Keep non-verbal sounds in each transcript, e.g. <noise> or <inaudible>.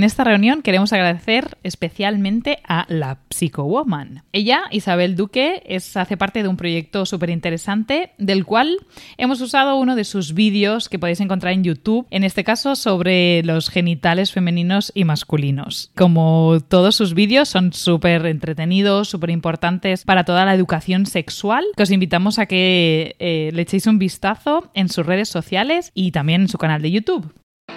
En esta reunión queremos agradecer especialmente a la Psychowoman. Ella, Isabel Duque, es, hace parte de un proyecto súper interesante del cual hemos usado uno de sus vídeos que podéis encontrar en YouTube, en este caso sobre los genitales femeninos y masculinos. Como todos sus vídeos son súper entretenidos, súper importantes para toda la educación sexual, os invitamos a que eh, le echéis un vistazo en sus redes sociales y también en su canal de YouTube.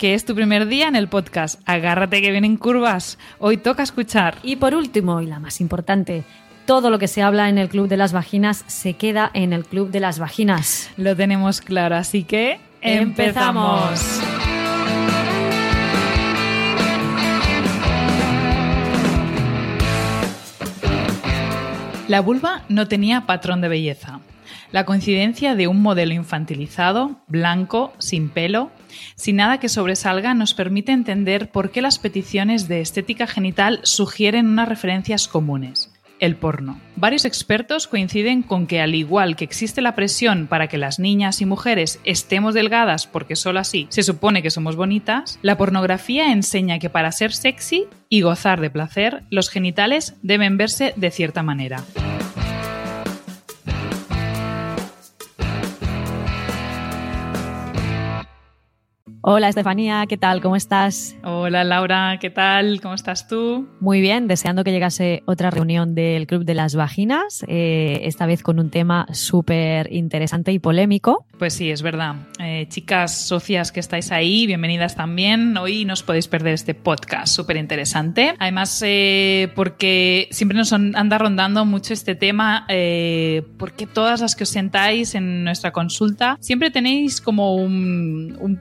que es tu primer día en el podcast. Agárrate que vienen curvas. Hoy toca escuchar. Y por último, y la más importante, todo lo que se habla en el Club de las Vaginas se queda en el Club de las Vaginas. Lo tenemos claro, así que empezamos. La vulva no tenía patrón de belleza. La coincidencia de un modelo infantilizado, blanco, sin pelo, sin nada que sobresalga, nos permite entender por qué las peticiones de estética genital sugieren unas referencias comunes el porno. Varios expertos coinciden con que al igual que existe la presión para que las niñas y mujeres estemos delgadas porque solo así se supone que somos bonitas, la pornografía enseña que para ser sexy y gozar de placer, los genitales deben verse de cierta manera. Hola Estefanía, ¿qué tal? ¿Cómo estás? Hola Laura, ¿qué tal? ¿Cómo estás tú? Muy bien, deseando que llegase otra reunión del Club de las Vaginas, eh, esta vez con un tema súper interesante y polémico. Pues sí, es verdad. Eh, chicas socias que estáis ahí, bienvenidas también. Hoy no os podéis perder este podcast súper interesante. Además, eh, porque siempre nos anda rondando mucho este tema, porque todas las que os sentáis en nuestra consulta siempre tenéis como un, un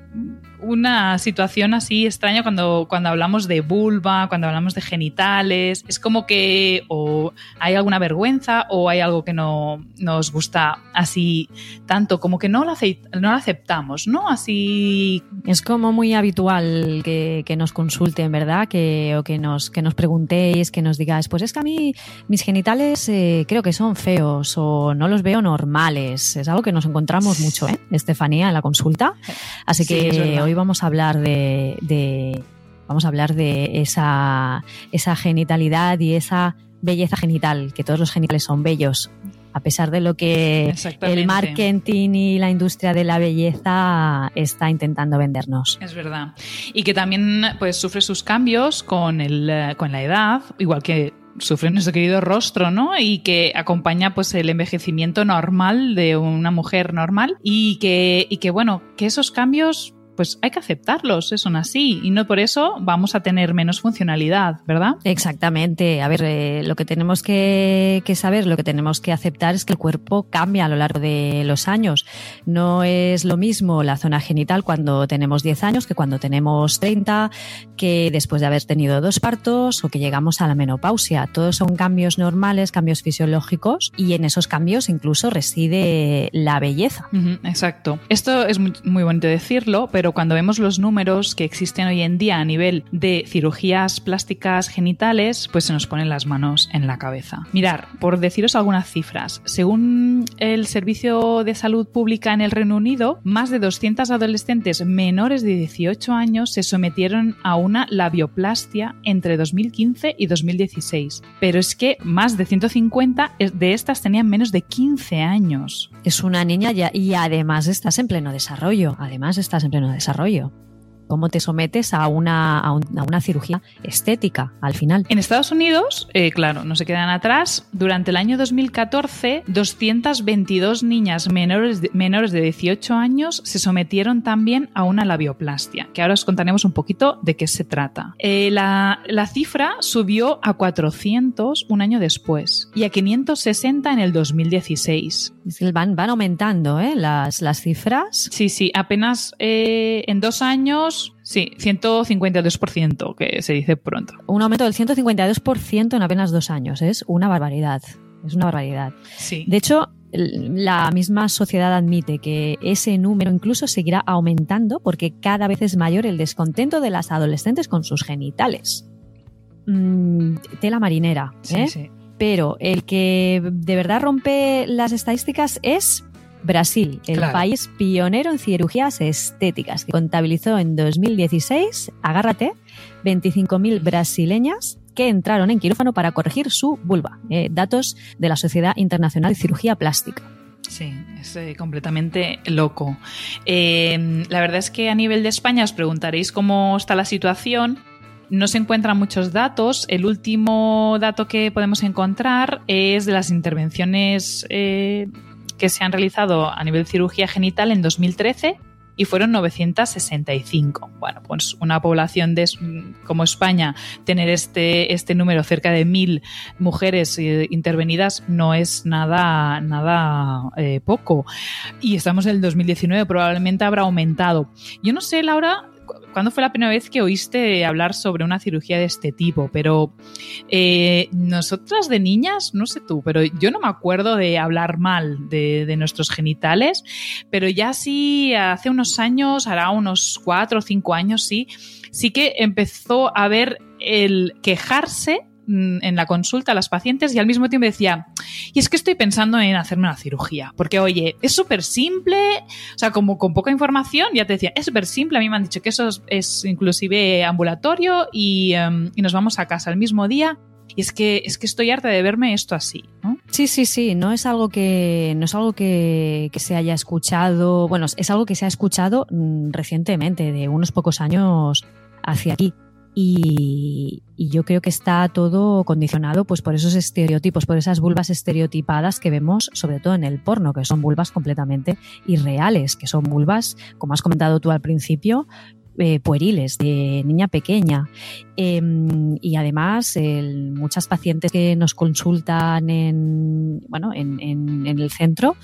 una situación así extraña cuando, cuando hablamos de vulva, cuando hablamos de genitales. Es como que o hay alguna vergüenza o hay algo que no nos gusta así tanto, como que no lo, no lo aceptamos, ¿no? Así. Es como muy habitual que, nos consulten, ¿verdad? Que, o que nos, que nos preguntéis, que nos digáis, pues es que a mí mis genitales eh, creo que son feos o no los veo normales. Es algo que nos encontramos mucho, ¿eh? Estefanía, en la consulta. Así que hoy vamos a hablar de, vamos a hablar de esa, esa genitalidad y esa belleza genital, que todos los genitales son bellos, a pesar de lo que el marketing y la industria de la belleza está intentando vendernos. Es verdad. Y que también pues, sufre sus cambios con, el, con la edad, igual que sufre nuestro querido rostro, ¿no? Y que acompaña pues el envejecimiento normal de una mujer normal y que, y que bueno, que esos cambios pues hay que aceptarlos, son así y no por eso vamos a tener menos funcionalidad, ¿verdad? Exactamente. A ver, eh, lo que tenemos que, saber, lo que tenemos que aceptar es que el cuerpo cambia a lo largo de los años. No es lo mismo la zona genital cuando tenemos 10 años que cuando tenemos 30, que después de haber tenido dos partos o que llegamos a la menopausia. Todos son cambios normales, cambios fisiológicos y en esos cambios incluso reside la belleza. exacto. Esto es muy, muy bonito decirlo, pero cuando vemos los números que existen hoy en día a nivel de cirugías plásticas genitales, pues se nos ponen las manos en la cabeza. Mirar, por deciros algunas cifras, según el Servicio de Salud Pública en el Reino Unido, más de 200 adolescentes menores de 18 años se sometieron a una labioplastia entre 2015 y 2016. Pero es que más de 150 de estas tenían menos de 15 años. Es una niña ya, y además estás en pleno desarrollo. Además estás en pleno desarrollo desarrollo cómo te sometes a una, a, una cirugía estética al final. En Estados Unidos, eh, claro, no se quedan atrás, durante el año 2014, 222 niñas menores de, menores de 18 años se sometieron también a una labioplastia, que ahora os contaremos un poquito de qué se trata. Eh, la, la cifra subió a 400 un año después y a 560 en el 2016. Van, van aumentando ¿eh? las, las cifras. Sí, sí, apenas eh, en dos años Sí, 152%, que se dice pronto. Un aumento del 152% en apenas dos años. Es una barbaridad. Es una barbaridad. Sí. De hecho, la misma sociedad admite que ese número incluso seguirá aumentando porque cada vez es mayor el descontento de las adolescentes con sus genitales. Mm, tela marinera, ¿eh? Sí, sí. Pero el que de verdad rompe las estadísticas es Brasil, el Claro. país pionero en cirugías estéticas, que contabilizó en 2016, agárrate, 25.000 brasileñas que entraron en quirófano para corregir su vulva. Eh, datos de la Sociedad Internacional de Cirugía Plástica. Sí, es eh, completamente loco. Eh, la verdad es que a nivel de España os preguntaréis cómo está la situación. No se encuentran muchos datos. El último dato que podemos encontrar es de las intervenciones eh, que se han realizado a nivel cirugía genital en 2013 y fueron 965. Bueno, pues una población de, como España, tener este, este número cerca de mil mujeres eh, intervenidas no es nada, nada eh, poco. Y estamos en el 2019, probablemente habrá aumentado. Yo no sé, Laura, ¿cuándo fue la primera vez que oíste hablar sobre una cirugía de este tipo? Pero eh, nosotras de niñas, no sé tú, pero yo no me acuerdo de hablar mal de, de nuestros genitales, pero ya sí, hace unos años, hará unos cuatro o cinco años, sí, sí que empezó a ver el quejarse en la consulta a las pacientes y al mismo tiempo decía, y es que estoy pensando en hacerme una cirugía, porque oye, es súper simple, o sea, como con poca información, ya te decía, es súper simple, a mí me han dicho que eso es, es inclusive ambulatorio y, em, y nos vamos a casa el mismo día. Y es que, es que estoy harta de verme esto así. Sí, sí, sí, no es algo que, no es algo que, que se haya escuchado, bueno, es algo que se ha escuchado mm, recientemente, de unos pocos años hacia aquí. Y, yo creo que está todo condicionado pues por esos estereotipos, por esas vulvas estereotipadas que vemos sobre todo en el porno, que son vulvas completamente irreales, que son vulvas, como has comentado tú al principio, eh, pueriles, de niña pequeña. Eh, y además, muchas pacientes que nos consultan en, bueno, en, el centro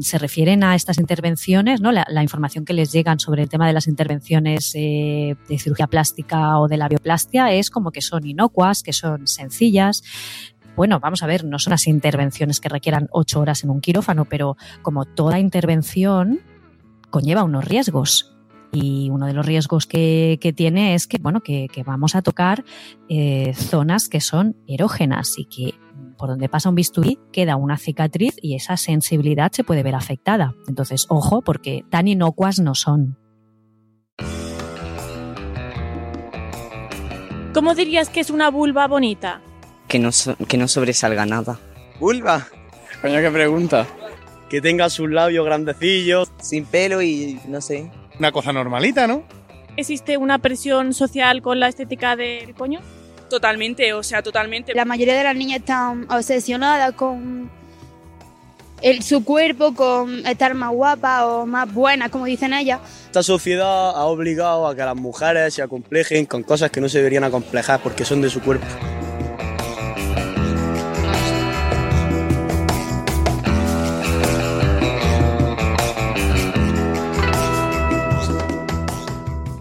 se refieren a estas intervenciones, ¿no? La, la información que les llegan sobre el tema de las intervenciones eh, de cirugía plástica o de la bioplastia es como que son inocuas, que son sencillas. Bueno, vamos a ver, no son las intervenciones que requieran ocho horas en un quirófano, pero como toda intervención conlleva unos riesgos. Y uno de los riesgos que, que tiene es que, bueno, que, que vamos a tocar eh, zonas que son erógenas y que por donde pasa un bisturí queda una cicatriz y esa sensibilidad se puede ver afectada. Entonces, ojo, porque tan inocuas no son. ¿Cómo dirías que es una vulva bonita? Que no, so- que no sobresalga nada. Vulva, Coño, qué pregunta. que tenga sus labios grandecillos. Sin pelo y no sé. Una cosa normalita, ¿no? ¿Existe una presión social con la estética del coño? Totalmente, o sea, totalmente. La mayoría de las niñas están obsesionadas con el, su cuerpo, con estar más guapa o más buena, como dicen ellas. Esta sociedad ha obligado a que las mujeres se acomplejen con cosas que no se deberían acomplejar porque son de su cuerpo.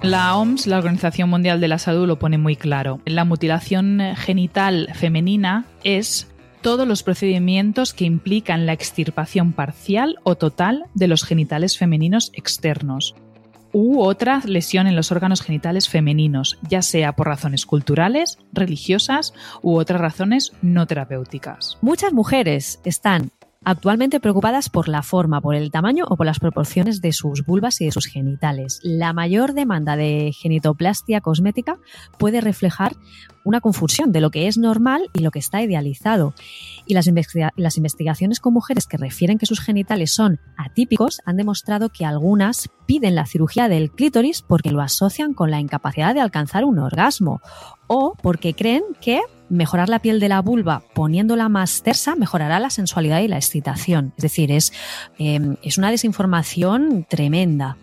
La OMS, la Organización Mundial de la Salud, lo pone muy claro. La mutilación genital femenina es todos los procedimientos que implican la extirpación parcial o total de los genitales femeninos externos u otra lesión en los órganos genitales femeninos, ya sea por razones culturales, religiosas u otras razones no terapéuticas. Muchas mujeres están actualmente preocupadas por la forma, por el tamaño o por las proporciones de sus vulvas y de sus genitales. La mayor demanda de genitoplastia cosmética puede reflejar una confusión de lo que es normal y lo que está idealizado. Y las, las investigaciones con mujeres que refieren que sus genitales son atípicos han demostrado que algunas piden la cirugía del clítoris porque lo asocian con la incapacidad de alcanzar un orgasmo o porque creen que mejorar la piel de la vulva poniéndola más tersa mejorará la sensualidad y la excitación. Es decir, es, eh, es una desinformación tremenda.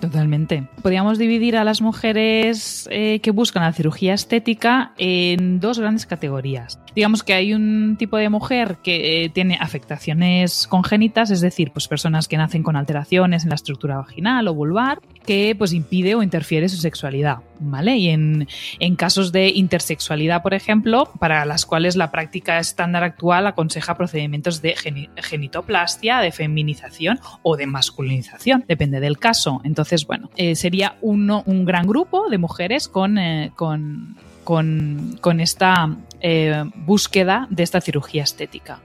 Totalmente. Podríamos dividir a las mujeres eh, que buscan la cirugía estética en dos grandes categorías. Digamos que hay un tipo de mujer que eh, tiene afectaciones congénitas, es decir, pues personas que nacen con alteraciones en la estructura vaginal o vulvar, que pues impide o interfiere su sexualidad, ¿vale? Y en, en casos de intersexualidad, por ejemplo, para las cuales la práctica estándar actual aconseja procedimientos de geni- genitoplastia, de feminización o de masculinización, depende del caso. Entonces, bueno, eh, sería uno, un gran grupo de mujeres con, eh, con, con, con esta eh, búsqueda de esta cirugía estética.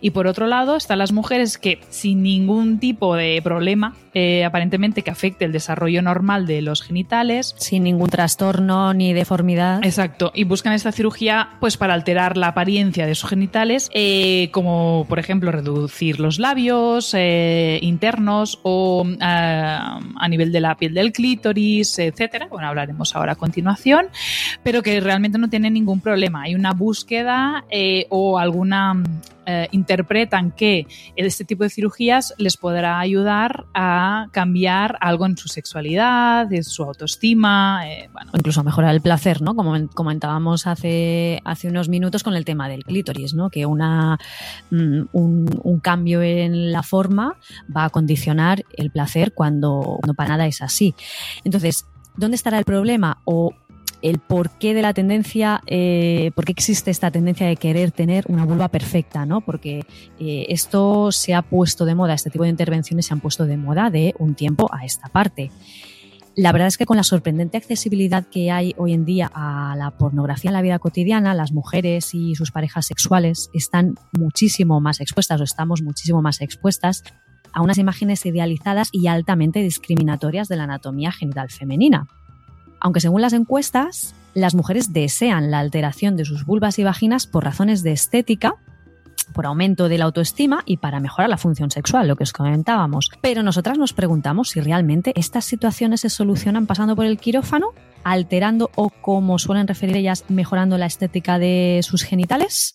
Y por otro lado están las mujeres que sin ningún tipo de problema, eh, aparentemente que afecte el desarrollo normal de los genitales, Sin ningún trastorno ni deformidad. Exacto, y buscan esta cirugía pues para alterar la apariencia de sus genitales, eh, como por ejemplo reducir los labios eh, internos o a nivel de la piel del clítoris, etcétera. Bueno, hablaremos ahora a continuación, pero que realmente no tienen ningún problema. Hay una búsqueda o alguna eh, interpretan que este tipo de cirugías les podrá ayudar a cambiar algo en su sexualidad, en su autoestima, eh, bueno, o incluso mejorar el placer, ¿no? Como comentábamos hace, hace unos minutos con el tema del clítoris, ¿no? Que una, mm, un, un cambio en la forma va a condicionar el placer cuando, cuando para nada es así. Entonces, ¿dónde estará el problema? O el porqué de la tendencia, eh, por qué existe esta tendencia de querer tener una vulva perfecta, ¿no? Porque eh, esto se ha puesto de moda, este tipo de intervenciones se han puesto de moda de un tiempo a esta parte. La verdad es que con la sorprendente accesibilidad que hay hoy en día a la pornografía en la vida cotidiana, las mujeres y sus parejas sexuales están muchísimo más expuestas o estamos muchísimo más expuestas a unas imágenes idealizadas y altamente discriminatorias de la anatomía genital femenina. Aunque según las encuestas, las mujeres desean la alteración de sus vulvas y vaginas por razones de estética, por aumento de la autoestima y para mejorar la función sexual, lo que os comentábamos. Pero nosotras nos preguntamos si realmente estas situaciones se solucionan pasando por el quirófano, alterando o, como suelen referir ellas, mejorando la estética de sus genitales.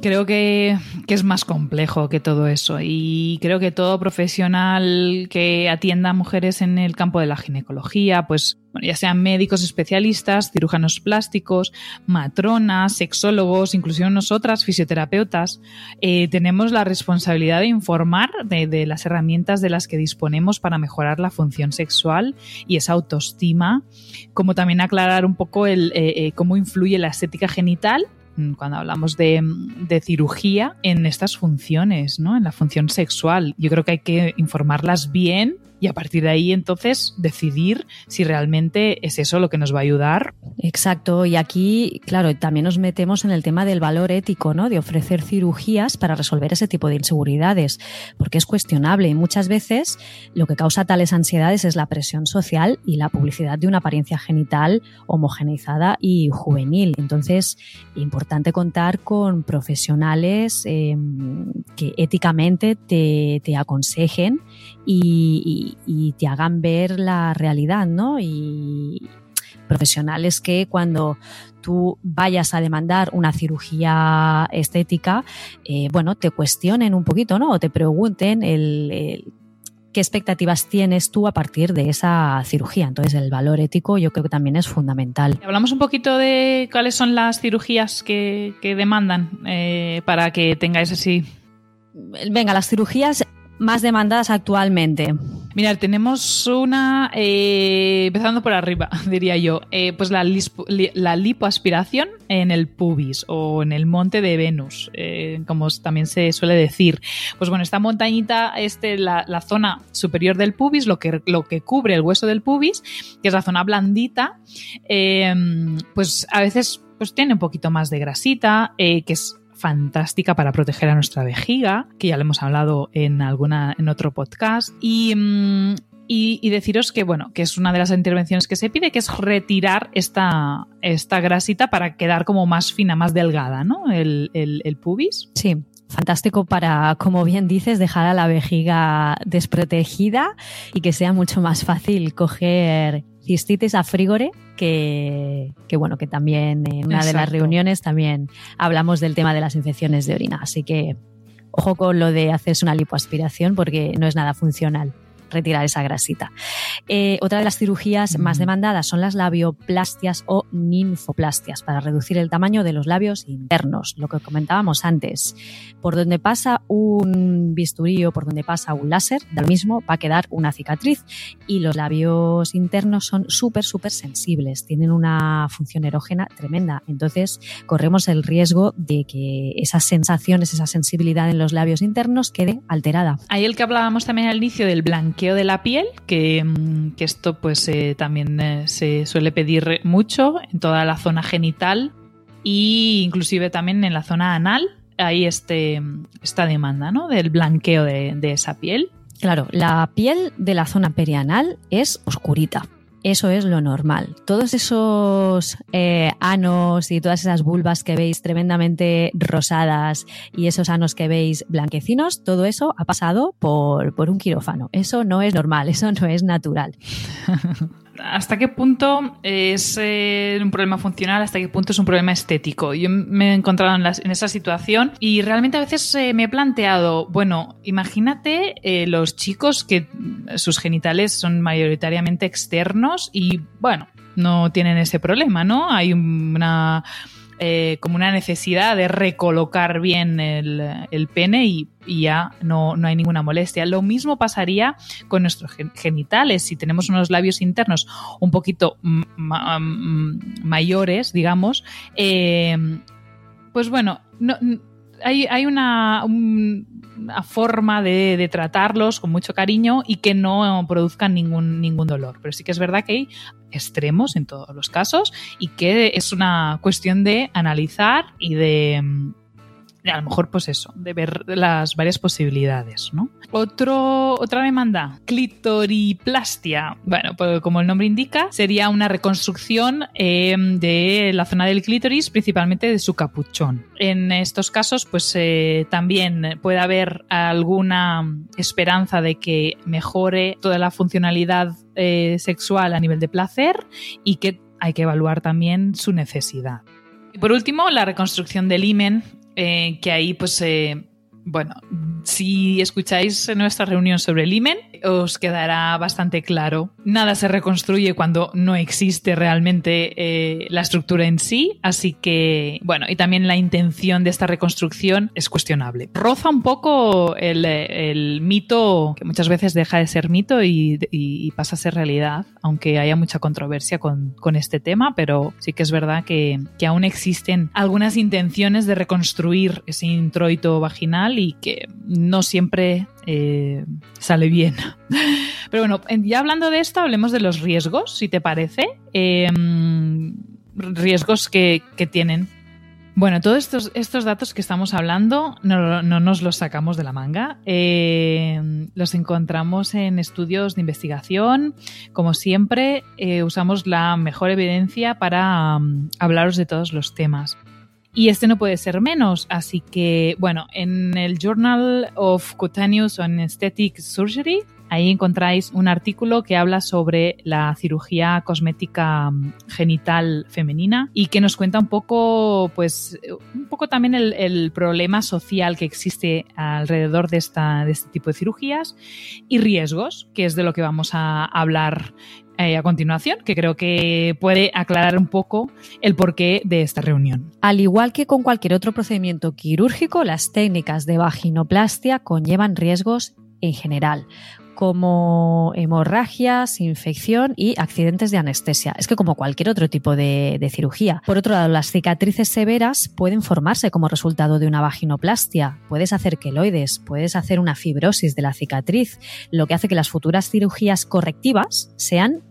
Creo que, que, es más complejo que todo eso. Y creo que todo profesional que atienda a mujeres en el campo de la ginecología, pues bueno, ya sean médicos especialistas, cirujanos plásticos, matronas, sexólogos, incluso nosotras, fisioterapeutas, eh, tenemos la responsabilidad de informar de, las herramientas de las que disponemos para mejorar la función sexual y esa autoestima, como también aclarar un poco el, eh, eh, cómo influye la estética genital cuando hablamos de, de, cirugía en estas funciones, ¿no? En la función sexual. Yo creo que hay que informarlas bien y a partir de ahí entonces decidir si realmente es eso lo que nos va a ayudar. Exacto, y aquí, claro, también nos metemos en el tema del valor ético, ¿no? De ofrecer cirugías para resolver ese tipo de inseguridades, porque es cuestionable y muchas veces lo que causa tales ansiedades es la presión social y la publicidad de una apariencia genital homogeneizada y juvenil. Entonces, importante contar con profesionales eh, que éticamente te, te aconsejen y, y, y, te hagan ver la realidad, ¿no? Y profesionales que cuando tú vayas a demandar una cirugía estética, eh, bueno, te cuestionen un poquito, ¿no? O te pregunten el, el qué expectativas tienes tú a partir de esa cirugía. Entonces, el valor ético yo creo que también es fundamental. Hablamos un poquito de cuáles son las cirugías que, que demandan eh, para que tengáis así. Venga, las cirugías más demandadas actualmente. Mirad, tenemos una, eh, empezando por arriba, <laughs> diría yo, eh, pues la, lispo, lipoaspiración en el pubis o en el monte de Venus, eh, como también se suele decir. Pues bueno, esta montañita, este, la, zona superior del pubis, lo que, lo que cubre el hueso del pubis, que es la zona blandita, pues a veces pues tiene un poquito más de grasita, que es fantástica para proteger a nuestra vejiga, que ya lo hemos hablado en alguna en otro podcast y, mm, y, y, deciros que bueno, que es una de las intervenciones que se pide, que es retirar esta, esta grasita para quedar como más fina, más delgada, ¿no? El, el pubis. Sí, fantástico para, como bien dices, dejar a la vejiga desprotegida y que sea mucho más fácil coger cistitis a frigore, que, que bueno, que también en una de las reuniones también hablamos del tema de las infecciones de orina. Así que ojo con lo de hacerse una lipoaspiración porque no es nada funcional retirar esa grasita. Eh, otra de las cirugías Mm. más demandadas son las labioplastias o ninfoplastias para reducir el tamaño de los labios internos, lo que comentábamos antes. Por donde pasa un bisturí o por donde pasa un láser, da lo mismo, va a quedar una cicatriz y los labios internos son súper, súper sensibles, tienen una función erógena tremenda. Entonces, corremos el riesgo de que esas sensaciones, esa sensibilidad en los labios internos quede alterada. Ahí el que hablábamos también al inicio del blanqueo de la piel, que, mm, esto pues eh, también eh, se suele pedir mucho en toda la zona genital e inclusive también en la zona anal. Hay este, esta demanda ¿no? del blanqueo de esa piel. Claro, la piel de la zona perianal es oscurita. Eso es lo normal. Todos esos eh, anos y todas esas vulvas que veis tremendamente rosadas y esos anos que veis blanquecinos, todo eso ha pasado por, por un quirófano. Eso no es normal, <laughs> eso no es natural. <laughs> ¿Hasta qué punto es eh, un problema funcional? ¿Hasta qué punto es un problema estético? Yo me he encontrado en, esa situación y realmente a veces eh, me he planteado, bueno, imagínate eh, los chicos que sus genitales son mayoritariamente externos y, bueno, no tienen ese problema, ¿no? Hay una... eh, como una necesidad de recolocar bien el, el pene y, ya no, no hay ninguna molestia. Lo mismo pasaría con nuestros gen- genitales. Si tenemos unos labios internos un poquito ma- mayores, digamos, eh, pues bueno, no- hay, una, un- una forma de, de tratarlos con mucho cariño y que no produzcan ningún, ningún dolor. Pero sí que es verdad que hay extremos en todos los casos y que es una cuestión de analizar y de, mm, de a lo mejor pues eso, de ver las varias posibilidades, ¿no? Otro, otra demanda, clitoriplastia. Bueno, pues como el nombre indica, sería una reconstrucción eh, de la zona del clítoris, principalmente de su capuchón. En estos casos, pues eh, también puede haber alguna esperanza de que mejore toda la funcionalidad eh, sexual a nivel de placer y que hay que evaluar también su necesidad. Y por último, la reconstrucción del himen, eh, que ahí pues... eh, bueno, si escucháis nuestra reunión sobre el himen, os quedará bastante claro. Nada se reconstruye cuando no existe realmente eh, la estructura en sí, así que, bueno, y también la intención de esta reconstrucción es cuestionable. Roza un poco el, el mito, que muchas veces deja de ser mito y, y- y pasa a ser realidad, aunque haya mucha controversia con, con este tema, pero sí que es verdad que, que aún existen algunas intenciones de reconstruir ese introito vaginal y que no siempre eh, sale bien. <laughs> Pero bueno, en- ya hablando de esto, hablemos de los riesgos, si te parece. Eh, riesgos que, que tienen. Bueno, todos estos, estos datos que estamos hablando no, no nos los sacamos de la manga. Eh, los encontramos en estudios de investigación. Como siempre, eh, usamos la mejor evidencia para mm, hablaros de todos los temas. Y este no puede ser menos, así que, bueno, en el Journal of Cutaneous and Aesthetic Surgery, ahí encontráis un artículo que habla sobre la cirugía cosmética mm, genital femenina y que nos cuenta un poco, pues, un poco también el, el problema social que existe alrededor de, esta, de este tipo de cirugías y riesgos, que es de lo que vamos a hablar eh, a continuación, que creo que puede aclarar un poco el porqué de esta reunión. Al igual que con cualquier otro procedimiento quirúrgico, las técnicas de vaginoplastia conllevan riesgos en general, como hemorragias, infección y accidentes de anestesia. Es que como cualquier otro tipo de, de cirugía. Por otro lado, las cicatrices severas pueden formarse como resultado de una vaginoplastia. Puedes hacer queloides, puedes hacer una fibrosis de la cicatriz, lo que hace que las futuras cirugías correctivas sean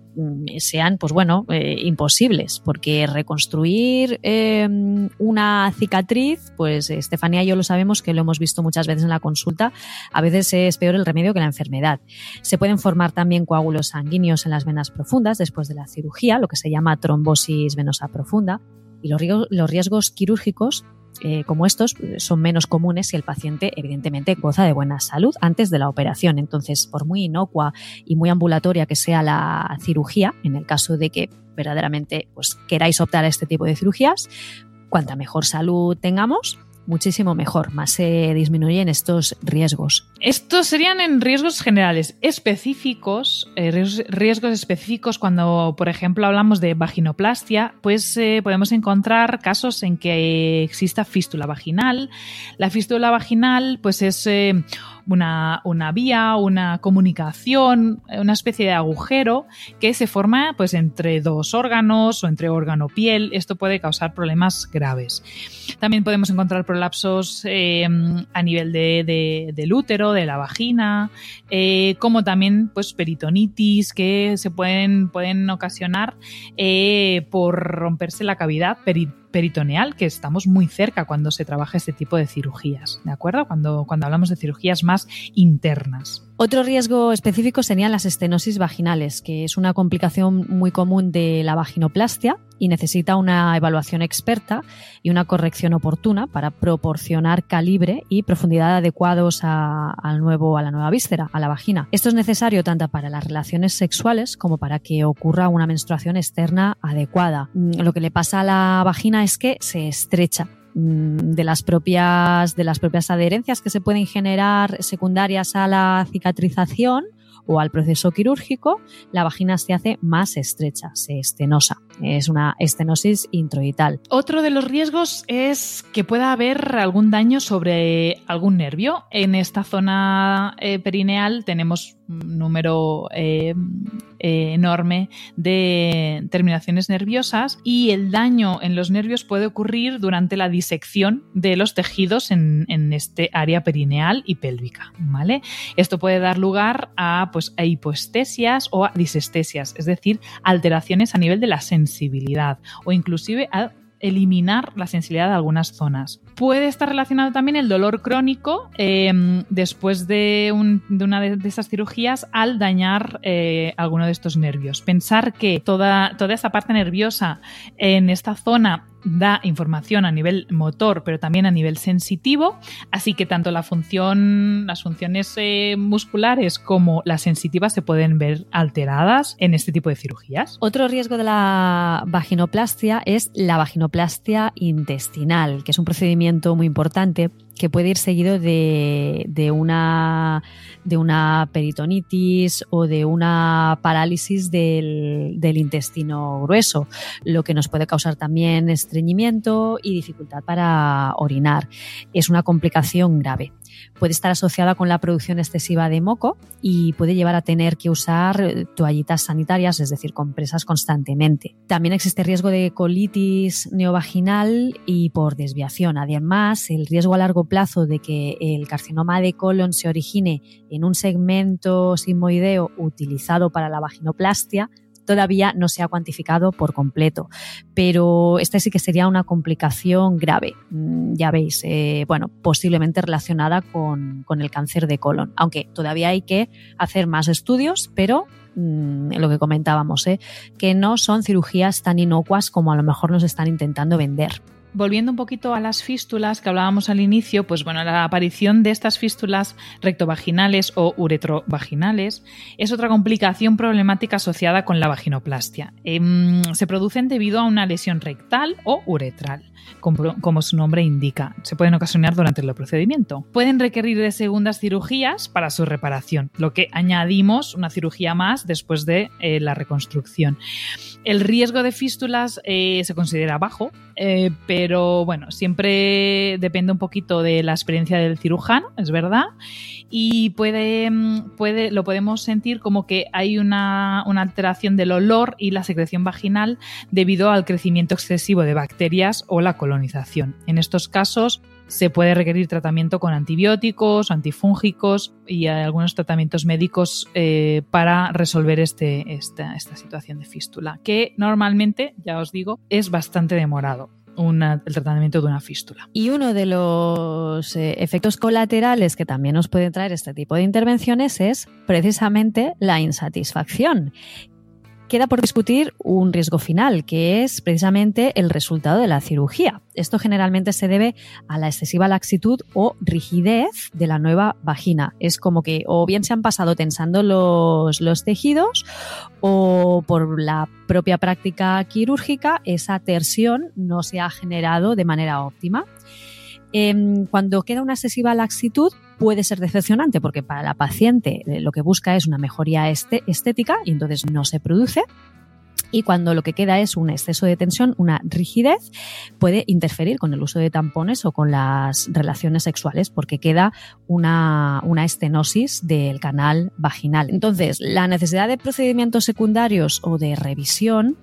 sean, pues bueno, eh, imposibles, porque reconstruir eh, una cicatriz, pues Estefanía y yo lo sabemos que lo hemos visto muchas veces en la consulta, a veces es peor el remedio que la enfermedad. Se pueden formar también coágulos sanguíneos en las venas profundas después de la cirugía, lo que se llama trombosis venosa profunda, y los riesgos, los riesgos quirúrgicos eh, como estos son menos comunes si el paciente evidentemente goza de buena salud antes de la operación. Entonces, por muy inocua y muy ambulatoria que sea la cirugía, en el caso de que verdaderamente pues, queráis optar a este tipo de cirugías, cuanta mejor salud tengamos, muchísimo mejor, más se disminuyen estos riesgos. Estos serían en riesgos generales específicos, eh, riesgos específicos cuando, por ejemplo, hablamos de vaginoplastia, pues eh, podemos encontrar casos en que exista fístula vaginal. La fístula vaginal, pues es eh, una, una, vía, una comunicación, una especie de agujero que se forma pues entre dos órganos o entre órgano-piel. Esto puede causar problemas graves. También podemos encontrar prolapsos a nivel de, del útero, de la vagina, eh, como también pues peritonitis que se pueden, pueden ocasionar eh, por romperse la cavidad peritoneal peritoneal, que estamos muy cerca cuando se trabaja este tipo de cirugías, ¿de acuerdo? Cuando, cuando hablamos de cirugías más internas. Otro riesgo específico serían las estenosis vaginales, que es una complicación muy común de la vaginoplastia y necesita una evaluación experta y una corrección oportuna para proporcionar calibre y profundidad adecuados a, al nuevo, a la nueva víscera, a la vagina. Esto es necesario tanto para las relaciones sexuales como para que ocurra una menstruación externa adecuada. Mm, lo que le pasa a la vagina es que se estrecha mm, de las propias de las propias adherencias que se pueden generar secundarias a la cicatrización o al proceso quirúrgico, la vagina se hace más estrecha, se estenosa. Es una estenosis introital. Otro de los riesgos es que pueda haber algún daño sobre algún nervio. En esta zona eh, perineal tenemos número eh, eh, enorme de terminaciones nerviosas y el daño en los nervios puede ocurrir durante la disección de los tejidos en, este área perineal y pélvica. ¿vale? Esto puede dar lugar a, pues, hipoestesias o a disestesias, es decir, alteraciones a nivel de la sensibilidad o inclusive a eliminar la sensibilidad de algunas zonas. Puede estar relacionado también el dolor crónico em, después de, una de, esas cirugías al dañar eh, alguno de estos nervios. Pensar que toda, toda esta parte nerviosa en esta zona da información a nivel motor, pero también a nivel sensitivo, así que tanto las funciones eh, musculares como las sensitivas se pueden ver alteradas en este tipo de cirugías. Otro riesgo de la vaginoplastia es la vaginoplastia intestinal, que es un procedimiento muy importante que puede ir seguido de, una, de una peritonitis o de una parálisis del, del, intestino grueso, lo que nos puede causar también estreñimiento y dificultad para orinar. Es una complicación grave puede estar asociada con la producción excesiva de moco y puede llevar a tener que usar toallitas sanitarias, es decir, compresas constantemente. También existe riesgo de colitis neovaginal y por desviación. Además, el riesgo a largo plazo de que el carcinoma de colon se origine en un segmento sigmoideo utilizado para la vaginoplastia todavía no se ha cuantificado por completo, pero esta sí que sería una complicación grave, mm, ya veis, eh, bueno, posiblemente relacionada con, con el cáncer de colon, aunque todavía hay que hacer más estudios, pero mm, lo que comentábamos, ¿eh? que no son cirugías tan inocuas como a lo mejor nos están intentando vender volviendo un poquito a las fístulas que hablábamos al inicio, pues bueno, la aparición de estas fístulas rectovaginales o uretrovaginales es otra complicación problemática asociada con la vaginoplastia. Em, se producen debido a una lesión rectal o uretral, como, su nombre indica. Se pueden ocasionar durante el procedimiento. Pueden requerir de segundas cirugías para su reparación, lo que añadimos una cirugía más después de eh, la reconstrucción. El riesgo de fístulas eh, se considera bajo, eh, pero bueno, siempre depende un poquito de la experiencia del cirujano, es verdad, y puede, mm, puede, lo podemos sentir como que hay una, una alteración del olor y la secreción vaginal debido al crecimiento excesivo de bacterias o la colonización. En estos casos, se puede requerir tratamiento con antibióticos, antifúngicos y algunos tratamientos médicos eh, para resolver este, esta, situación de fístula, que normalmente, ya os digo, es bastante demorado el tratamiento de una fístula. Y uno de los eh, efectos colaterales que también nos puede traer este tipo de intervenciones es precisamente la insatisfacción Queda por discutir un riesgo final, que es precisamente el resultado de la cirugía. Esto generalmente se debe a la excesiva laxitud o rigidez de la nueva vagina. Es como que o bien se han pasado tensando los, los tejidos o por la propia práctica quirúrgica esa tensión no se ha generado de manera óptima. Em, cuando queda una excesiva laxitud puede ser decepcionante porque para la paciente eh, lo que busca es una mejoría este, estética y entonces no se produce. Y cuando lo que queda es un exceso de tensión, una rigidez, puede interferir con el uso de tampones o con las relaciones sexuales porque queda una, una estenosis del canal vaginal. Entonces, la necesidad de procedimientos secundarios o de revisión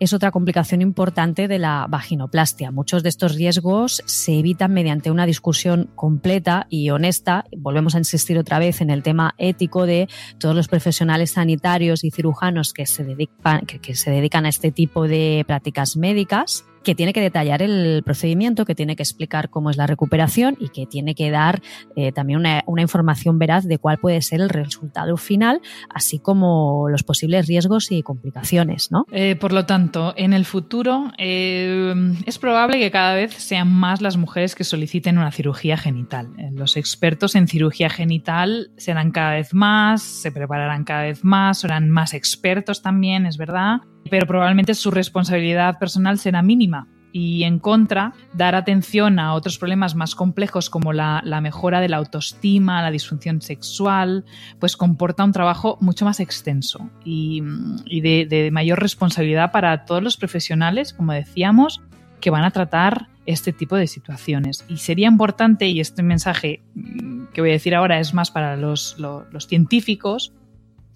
es otra complicación importante de la vaginoplastia. Muchos de estos riesgos se evitan mediante una discusión completa y honesta. Volvemos a insistir otra vez en el tema ético de todos los profesionales sanitarios y cirujanos que se dedican, a este tipo de prácticas médicas que tiene que detallar el procedimiento, que tiene que explicar cómo es la recuperación y que tiene que dar eh, también una, información veraz de cuál puede ser el resultado final, así como los posibles riesgos y complicaciones. ¿no? Eh, por lo tanto, en el futuro eh, es probable que cada vez sean más las mujeres que soliciten una cirugía genital. Los expertos en cirugía genital serán cada vez más, se prepararán cada vez más, serán más expertos también, es verdad pero probablemente su responsabilidad personal será mínima. Y en contra, dar atención a otros problemas más complejos como la, mejora de la autoestima, la disfunción sexual, pues comporta un trabajo mucho más extenso y, de, mayor responsabilidad para todos los profesionales, como decíamos, que van a tratar este tipo de situaciones. Y sería importante, y este mensaje mm, que voy a decir ahora es más para los científicos,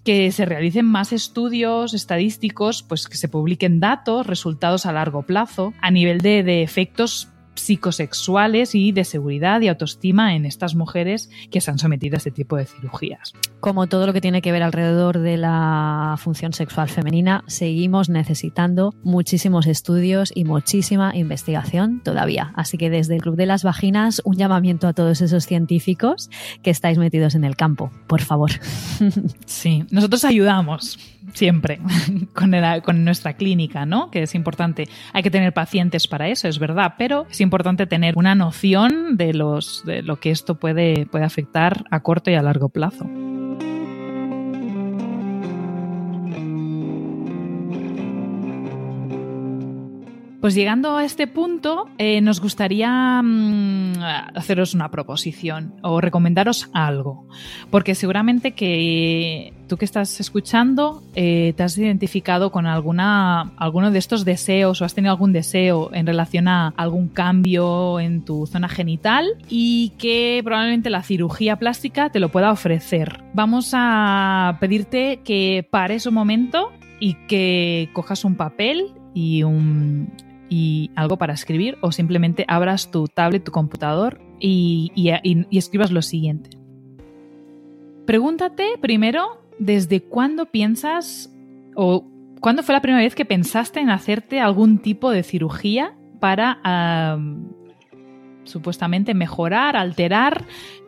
que se realicen más estudios estadísticos, pues que se publiquen datos, resultados a largo plazo, a nivel de, de efectos psicosexuales y de seguridad y autoestima en estas mujeres que se han sometido a este tipo de cirugías. Como todo lo que tiene que ver alrededor de la función sexual femenina, seguimos necesitando muchísimos estudios y muchísima investigación todavía. Así que desde el Club de las Vaginas, un llamamiento a todos esos científicos que estáis metidos en el campo, por favor. <laughs> Sí, nosotros ayudamos siempre <laughs> con, nuestra clínica, ¿no? Que es importante. Hay que tener pacientes para eso, es verdad, pero es importante tener una noción de, los, de lo que esto puede, puede afectar a corto y a largo plazo. Pues llegando a este punto, eh, nos gustaría mm, haceros una proposición o recomendaros algo, porque seguramente que tú que estás escuchando eh, te has identificado con alguna, alguno de estos deseos o has tenido algún deseo en relación a algún cambio en tu zona genital y que probablemente la cirugía plástica te lo pueda ofrecer. Vamos a pedirte que pares un momento y que cojas un papel y un, y algo para escribir o simplemente abras tu tablet, tu computador y, escribas lo siguiente. Pregúntate primero desde cuándo piensas o cuándo fue la primera vez que pensaste en hacerte algún tipo de cirugía para supuestamente mejorar, alterar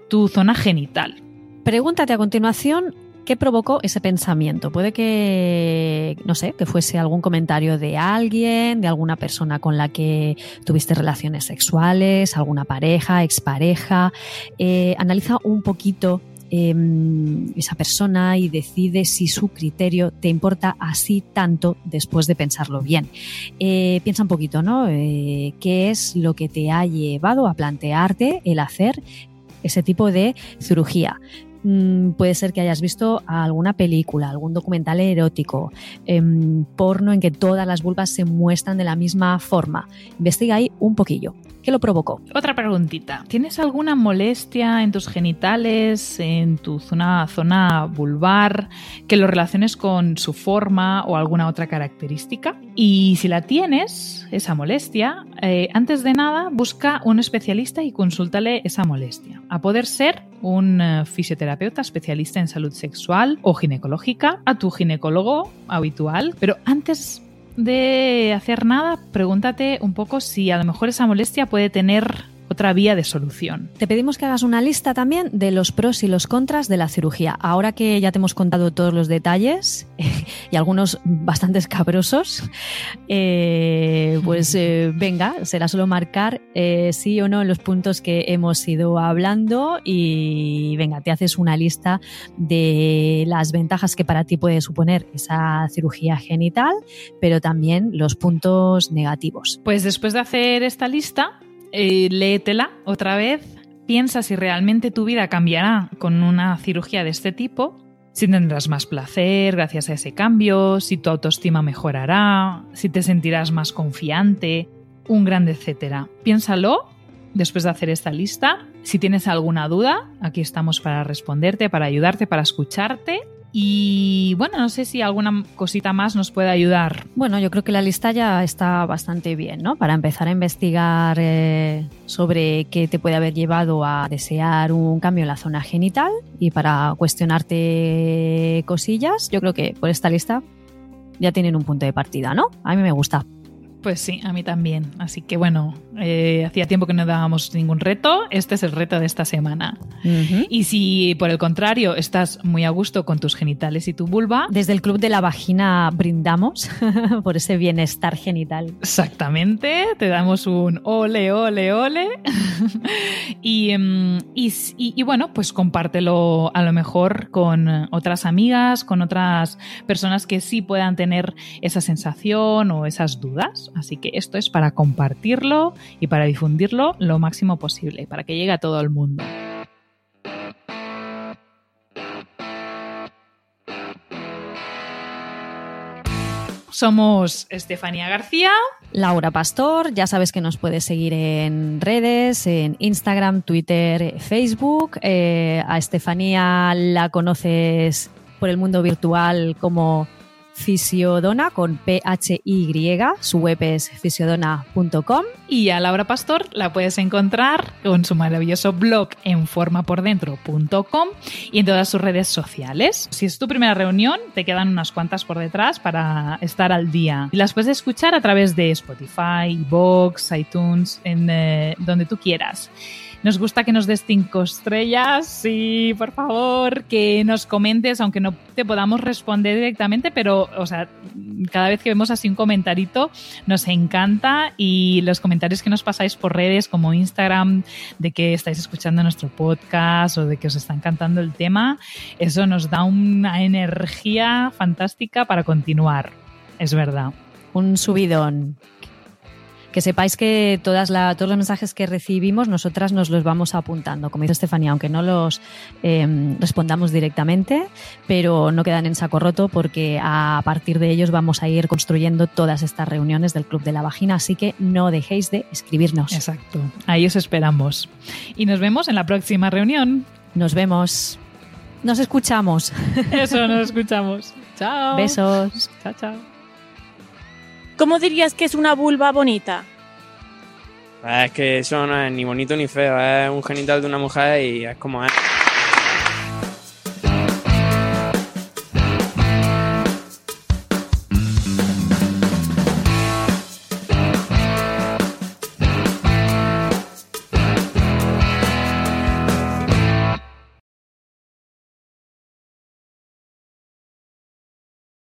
tu zona genital. Pregúntate a continuación ¿Qué provocó ese pensamiento? Puede que, no sé, que fuese algún comentario de alguien, de alguna persona con la que tuviste relaciones sexuales, alguna pareja, expareja. Eh, analiza un poquito em, esa persona y decide si su criterio te importa así tanto después de pensarlo bien. Eh, piensa un poquito, ¿no? Eh, ¿Qué es lo que te ha llevado a plantearte el hacer ese tipo de cirugía? Mm, puede ser que hayas visto alguna película, algún documental erótico, em, porno en que todas las vulvas se muestran de la misma forma. Investiga ahí un poquillo. ¿Qué lo provocó? Otra preguntita. ¿Tienes alguna molestia en tus genitales, en tu zona, zona vulvar, que lo relaciones con su forma o alguna otra característica? Y si la tienes, esa molestia, eh, antes de nada busca un especialista y consúltale esa molestia. A poder ser un eh, fisioterapeuta especialista en salud sexual o ginecológica, a tu ginecólogo habitual, pero antes de hacer nada, pregúntate un poco si a lo mejor esa molestia puede tener otra vía de solución. Te pedimos que hagas una lista también de los pros y los contras de la cirugía. Ahora que ya te hemos contado todos los detalles <laughs> y algunos bastante escabrosos, eh, pues eh, venga, será solo marcar eh, sí o no en los puntos que hemos ido hablando y venga, te haces una lista de las ventajas que para ti puede suponer esa cirugía genital, pero también los puntos negativos. Pues después de hacer esta lista, eh, léetela otra vez, piensa si realmente tu vida cambiará con una cirugía de este tipo, si tendrás más placer gracias a ese cambio, si tu autoestima mejorará, si te sentirás más confiante, un grande etcétera. Piénsalo después de hacer esta lista. Si tienes alguna duda, aquí estamos para responderte, para ayudarte, para escucharte. Y bueno, no sé si alguna cosita más nos puede ayudar. Bueno, yo creo que la lista ya está bastante bien, ¿no? Para empezar a investigar eh, sobre qué te puede haber llevado a desear un cambio en la zona genital y para cuestionarte cosillas, yo creo que por esta lista ya tienen un punto de partida, ¿no? A mí me gusta. Pues sí, a mí también. Así que bueno, eh, hacía tiempo que no dábamos ningún reto. Este es el reto de esta semana. Y si por el contrario estás muy a gusto con tus genitales y tu vulva, Desde el Club de la Vagina brindamos <laughs> por ese bienestar genital. Exactamente, te damos un ole, ole, ole. <laughs> y, em, y y- y bueno, pues compártelo a lo mejor con otras amigas, con otras personas que sí puedan tener esa sensación o esas dudas. Así que esto es para compartirlo y para difundirlo lo máximo posible, para que llegue a todo el mundo. Somos Estefanía García. Laura Pastor, ya sabes que nos puedes seguir en redes, en Instagram, Twitter, Facebook. Eh, a Estefanía la conoces por el mundo virtual como Fisiodona con P-H-Y. Su web es fisiodona.com. Y a Laura Pastor la puedes encontrar con su maravilloso blog en formapordentro.com y en todas sus redes sociales. Si es tu primera reunión, te quedan unas cuantas por detrás para estar al día. Y las puedes escuchar a través de Spotify, Vox, iTunes, en eh, donde tú quieras. Nos gusta que nos des cinco estrellas, sí, por favor, que nos comentes, aunque no te podamos responder directamente, pero, o sea, cada vez que vemos así un comentarito, nos encanta y los comentarios que nos pasáis por redes como Instagram de que estáis escuchando nuestro podcast o de que os está encantando el tema, eso nos da una energía fantástica para continuar. Es verdad. Un subidón. Que sepáis que todas la- todos los mensajes que recibimos nosotras nos los vamos apuntando, como dice Estefanía, aunque no los eh, respondamos directamente, pero no quedan en saco roto porque a partir de ellos vamos a ir construyendo todas estas reuniones del Club de la Vagina, así que no dejéis de escribirnos. Exacto. Ahí os esperamos. Y nos vemos en la próxima reunión. Nos vemos. Nos escuchamos. Eso, nos <laughs> escuchamos. Chao. Besos. Chao, chao. ¿Cómo dirías que es una vulva bonita? Es que eso no es ni bonito ni feo, es un genital de una mujer y es como es.